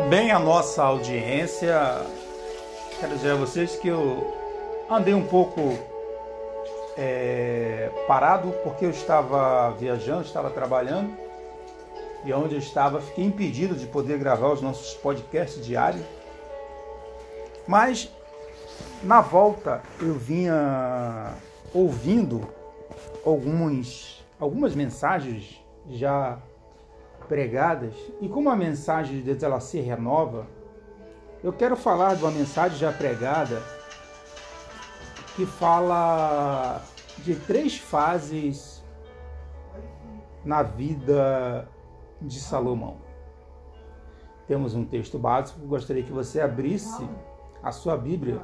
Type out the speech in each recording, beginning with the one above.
Bem, a nossa audiência, quero dizer a vocês que eu andei um pouco é, parado porque eu estava viajando, estava trabalhando e onde eu estava fiquei impedido de poder gravar os nossos podcasts diários. Mas na volta eu vinha ouvindo alguns, algumas mensagens já pregadas e como a mensagem de Deus ela se renova, eu quero falar de uma mensagem já pregada que fala de três fases na vida de Salomão. Temos um texto básico, gostaria que você abrisse a sua Bíblia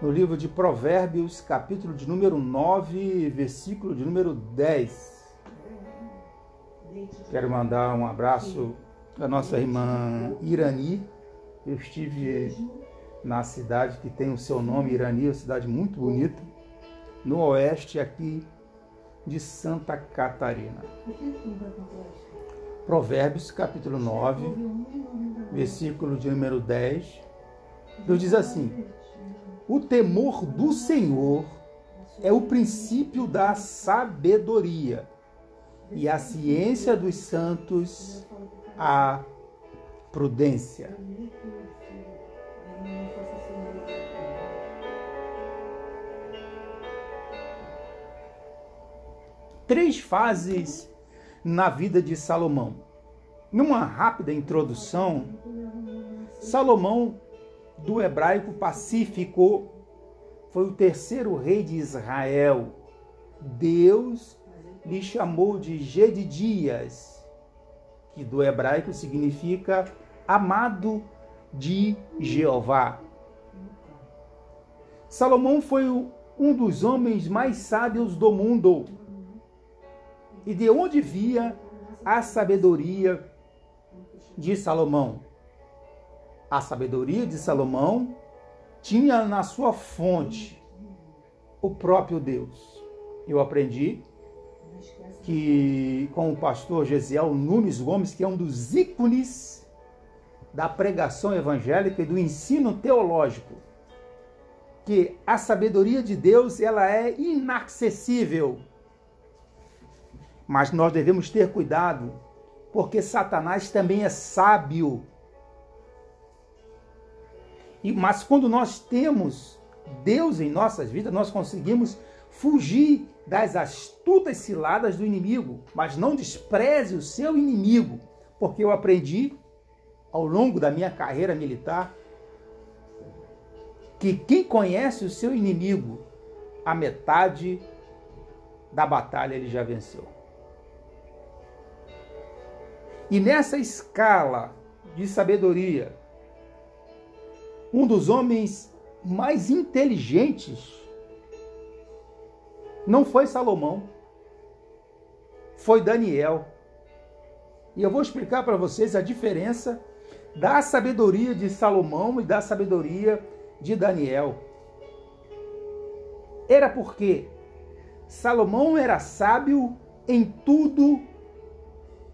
no livro de Provérbios, capítulo de número 9, versículo de número 10. Quero mandar um abraço à nossa irmã Irani. Eu estive na cidade que tem o seu nome, Irani, uma cidade muito bonita, no oeste aqui de Santa Catarina. Provérbios, capítulo 9, versículo de número 10. Deus diz assim: O temor do Senhor é o princípio da sabedoria, e a ciência dos santos a prudência. Três fases na vida de Salomão. Numa rápida introdução, Salomão, do hebraico pacífico, foi o terceiro rei de Israel. Deus lhe chamou de Gedidias, que do hebraico significa amado de Jeová. Salomão foi um dos homens mais sábios do mundo e de onde via a sabedoria de Salomão. A sabedoria de Salomão tinha na sua fonte o próprio Deus. Eu aprendi que com o pastor Gesiel Nunes Gomes, que é um dos ícones da pregação evangélica e do ensino teológico, que a sabedoria de Deus ela é inacessível mas nós devemos ter cuidado, porque Satanás também é sábio. E, mas quando nós temos Deus em nossas vidas, nós conseguimos fugir das astutas ciladas do inimigo. Mas não despreze o seu inimigo, porque eu aprendi ao longo da minha carreira militar que quem conhece o seu inimigo, a metade da batalha ele já venceu. E nessa escala de sabedoria, um dos homens mais inteligentes não foi Salomão, foi Daniel. E eu vou explicar para vocês a diferença da sabedoria de Salomão e da sabedoria de Daniel. Era porque Salomão era sábio em tudo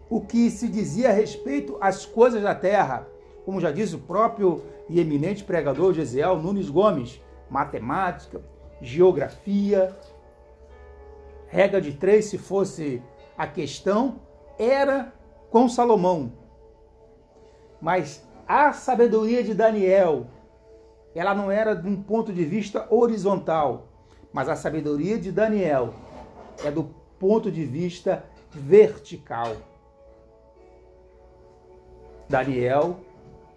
o que se dizia a respeito às coisas da terra. Como já diz o próprio e eminente pregador Gesiel Nunes Gomes, matemática, geografia, regra de três, se fosse a questão, era com Salomão. Mas a sabedoria de Daniel, ela não era de um ponto de vista horizontal, mas a sabedoria de Daniel é do ponto de vista vertical. Daniel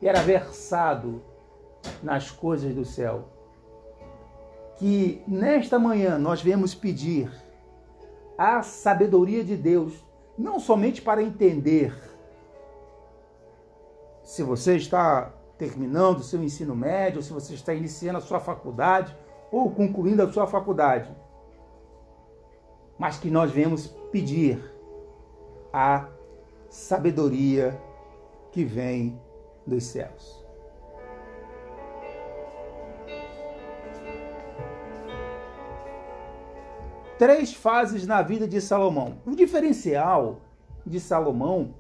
era versado nas coisas do céu. Que nesta manhã nós viemos pedir a sabedoria de Deus, não somente para entender se você está terminando o seu ensino médio, se você está iniciando a sua faculdade ou concluindo a sua faculdade, mas que nós viemos pedir a sabedoria que vem dos céus. Três fases na vida de Salomão. O diferencial de Salomão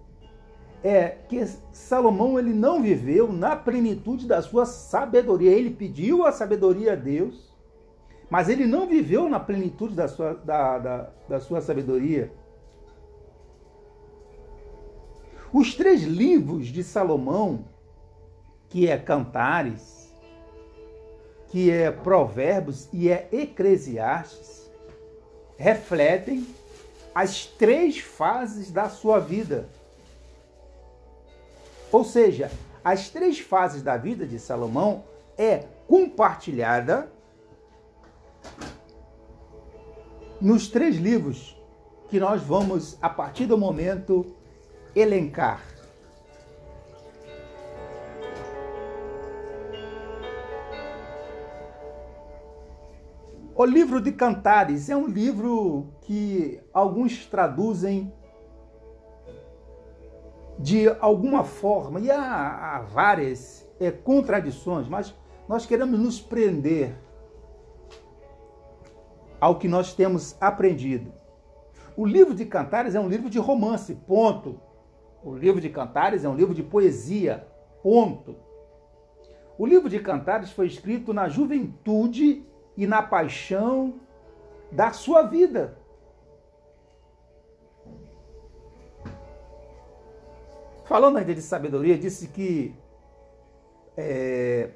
é que Salomão ele não viveu na plenitude da sua sabedoria. Ele pediu a sabedoria a Deus, mas ele não viveu na plenitude da sua, da, da, da sua sabedoria. Os três livros de Salomão, que é Cantares, que é Provérbios e é Eclesiastes, refletem as três fases da sua vida. Ou seja, as três fases da vida de Salomão é compartilhada nos três livros que nós vamos, a partir do momento, elencar. O livro de Cantares é um livro que alguns traduzem de alguma forma, e há, há várias é, contradições, mas nós queremos nos prender ao que nós temos aprendido. O livro de Cantares é um livro de romance, ponto. O livro de Cantares é um livro de poesia, ponto. O livro de Cantares foi escrito na juventude e na paixão da sua vida. Falando ainda de sabedoria, disse que é,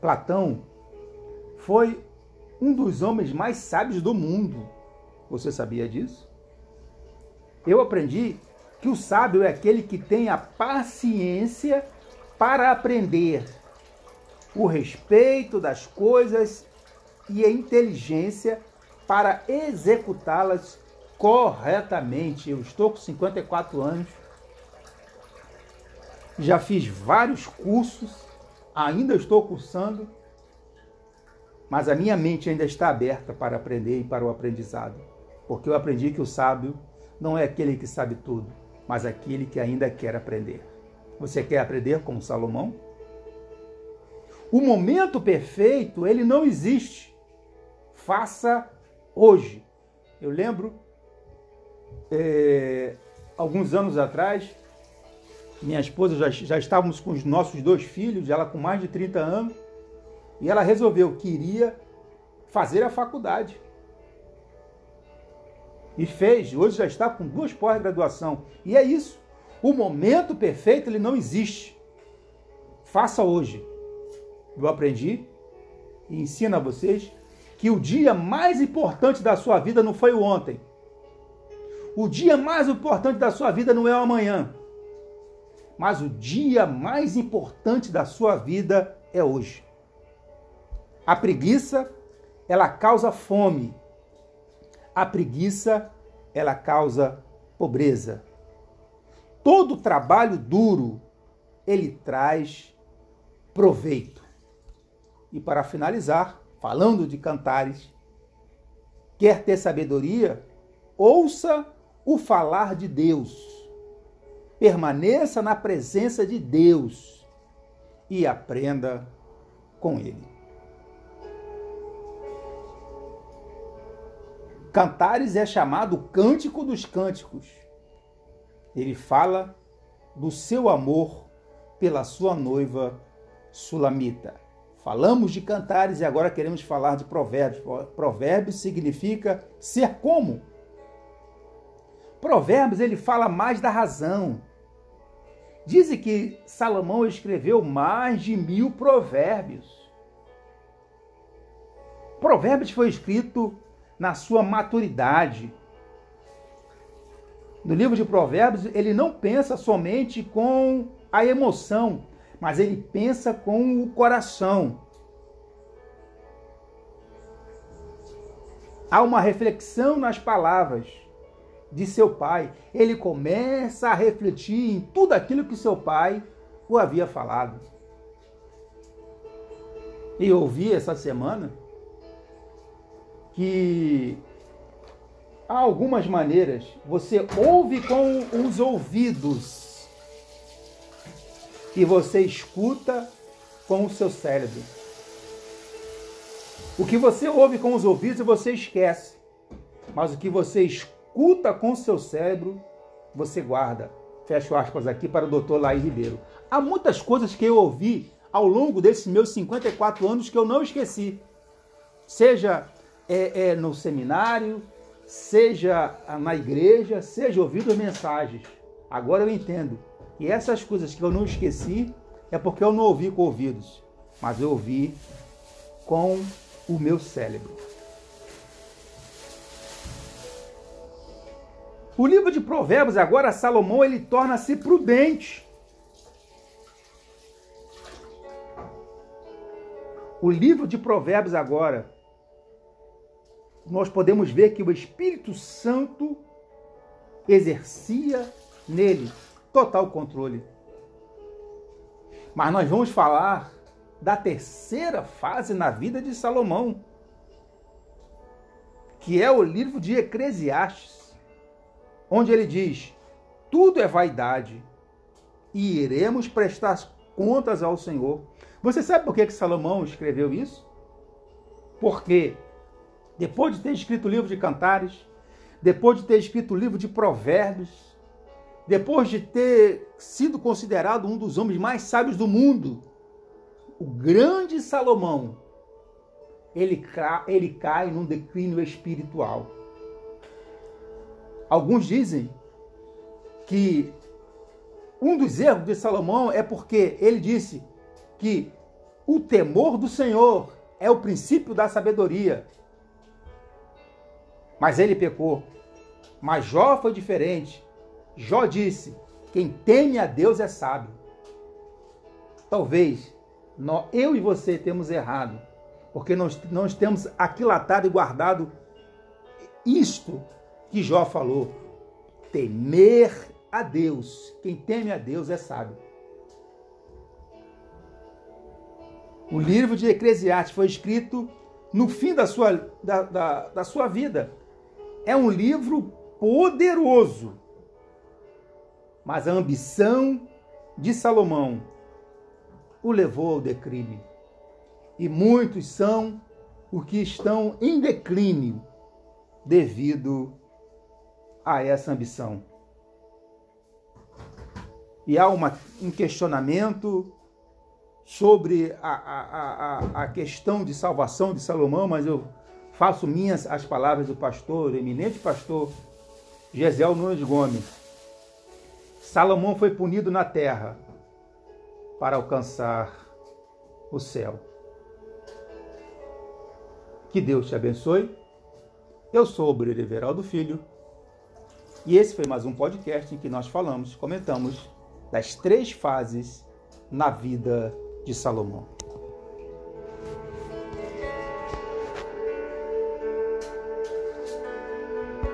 Platão foi um dos homens mais sábios do mundo. Você sabia disso? Eu aprendi que o sábio é aquele que tem a paciência para aprender, o respeito das coisas e a inteligência para executá-las corretamente. Eu estou com 54 anos já fiz vários cursos, ainda estou cursando, mas a minha mente ainda está aberta para aprender e para o aprendizado, porque eu aprendi que o sábio não é aquele que sabe tudo, mas aquele que ainda quer aprender. Você quer aprender como Salomão? O momento perfeito, ele não existe. Faça hoje. Eu lembro, é, alguns anos atrás, minha esposa, já, já estávamos com os nossos dois filhos, ela com mais de 30 anos, e ela resolveu que iria fazer a faculdade. E fez, hoje já está com duas pós-graduação. E é isso. O momento perfeito ele não existe. Faça hoje. Eu aprendi e ensino a vocês que o dia mais importante da sua vida não foi o ontem. O dia mais importante da sua vida não é o amanhã mas o dia mais importante da sua vida é hoje. A preguiça, ela causa fome. A preguiça, ela causa pobreza. Todo trabalho duro, ele traz proveito. E para finalizar, falando de cantares, quer ter sabedoria? Ouça o falar de Deus permaneça na presença de Deus e aprenda com Ele. Cantares é chamado Cântico dos Cânticos. Ele fala do seu amor pela sua noiva sulamita. Falamos de cantares e agora queremos falar de provérbios. Provérbios significa ser como. Provérbios ele fala mais da razão, Dizem que Salomão escreveu mais de mil provérbios. Provérbios foi escrito na sua maturidade. No livro de Provérbios, ele não pensa somente com a emoção, mas ele pensa com o coração. Há uma reflexão nas palavras de seu pai, ele começa a refletir em tudo aquilo que seu pai o havia falado. E eu ouvi essa semana que há algumas maneiras você ouve com os ouvidos e você escuta com o seu cérebro. O que você ouve com os ouvidos você esquece, mas o que você escuta com seu cérebro, você guarda. fecho aspas aqui para o doutor Laí Ribeiro. Há muitas coisas que eu ouvi ao longo desses meus 54 anos que eu não esqueci. Seja é, é, no seminário, seja na igreja, seja ouvindo mensagens. Agora eu entendo que essas coisas que eu não esqueci é porque eu não ouvi com ouvidos, mas eu ouvi com o meu cérebro. O livro de Provérbios, agora, Salomão, ele torna-se prudente. O livro de Provérbios, agora, nós podemos ver que o Espírito Santo exercia nele total controle. Mas nós vamos falar da terceira fase na vida de Salomão, que é o livro de Eclesiastes onde ele diz: tudo é vaidade e iremos prestar contas ao Senhor. Você sabe por que, que Salomão escreveu isso? Porque depois de ter escrito o livro de Cantares, depois de ter escrito o livro de Provérbios, depois de ter sido considerado um dos homens mais sábios do mundo, o grande Salomão, ele, ele cai num declínio espiritual. Alguns dizem que um dos erros de Salomão é porque ele disse que o temor do Senhor é o princípio da sabedoria. Mas ele pecou. Mas Jó foi diferente. Jó disse: quem teme a Deus é sábio. Talvez eu e você temos errado, porque nós não temos aquilatado e guardado isto que Jó falou: temer a Deus. Quem teme a Deus é sábio. O livro de Eclesiastes foi escrito no fim da sua, da, da, da sua vida. É um livro poderoso. Mas a ambição de Salomão o levou ao declínio. E muitos são os que estão em declínio devido a essa ambição. E há uma, um questionamento sobre a, a, a, a questão de salvação de Salomão, mas eu faço minhas as palavras do pastor, eminente pastor Gesiel Nunes Gomes. Salomão foi punido na terra para alcançar o céu. Que Deus te abençoe. Eu sou o Breno Everaldo Filho e esse foi mais um podcast em que nós falamos, comentamos das três fases na vida de Salomão.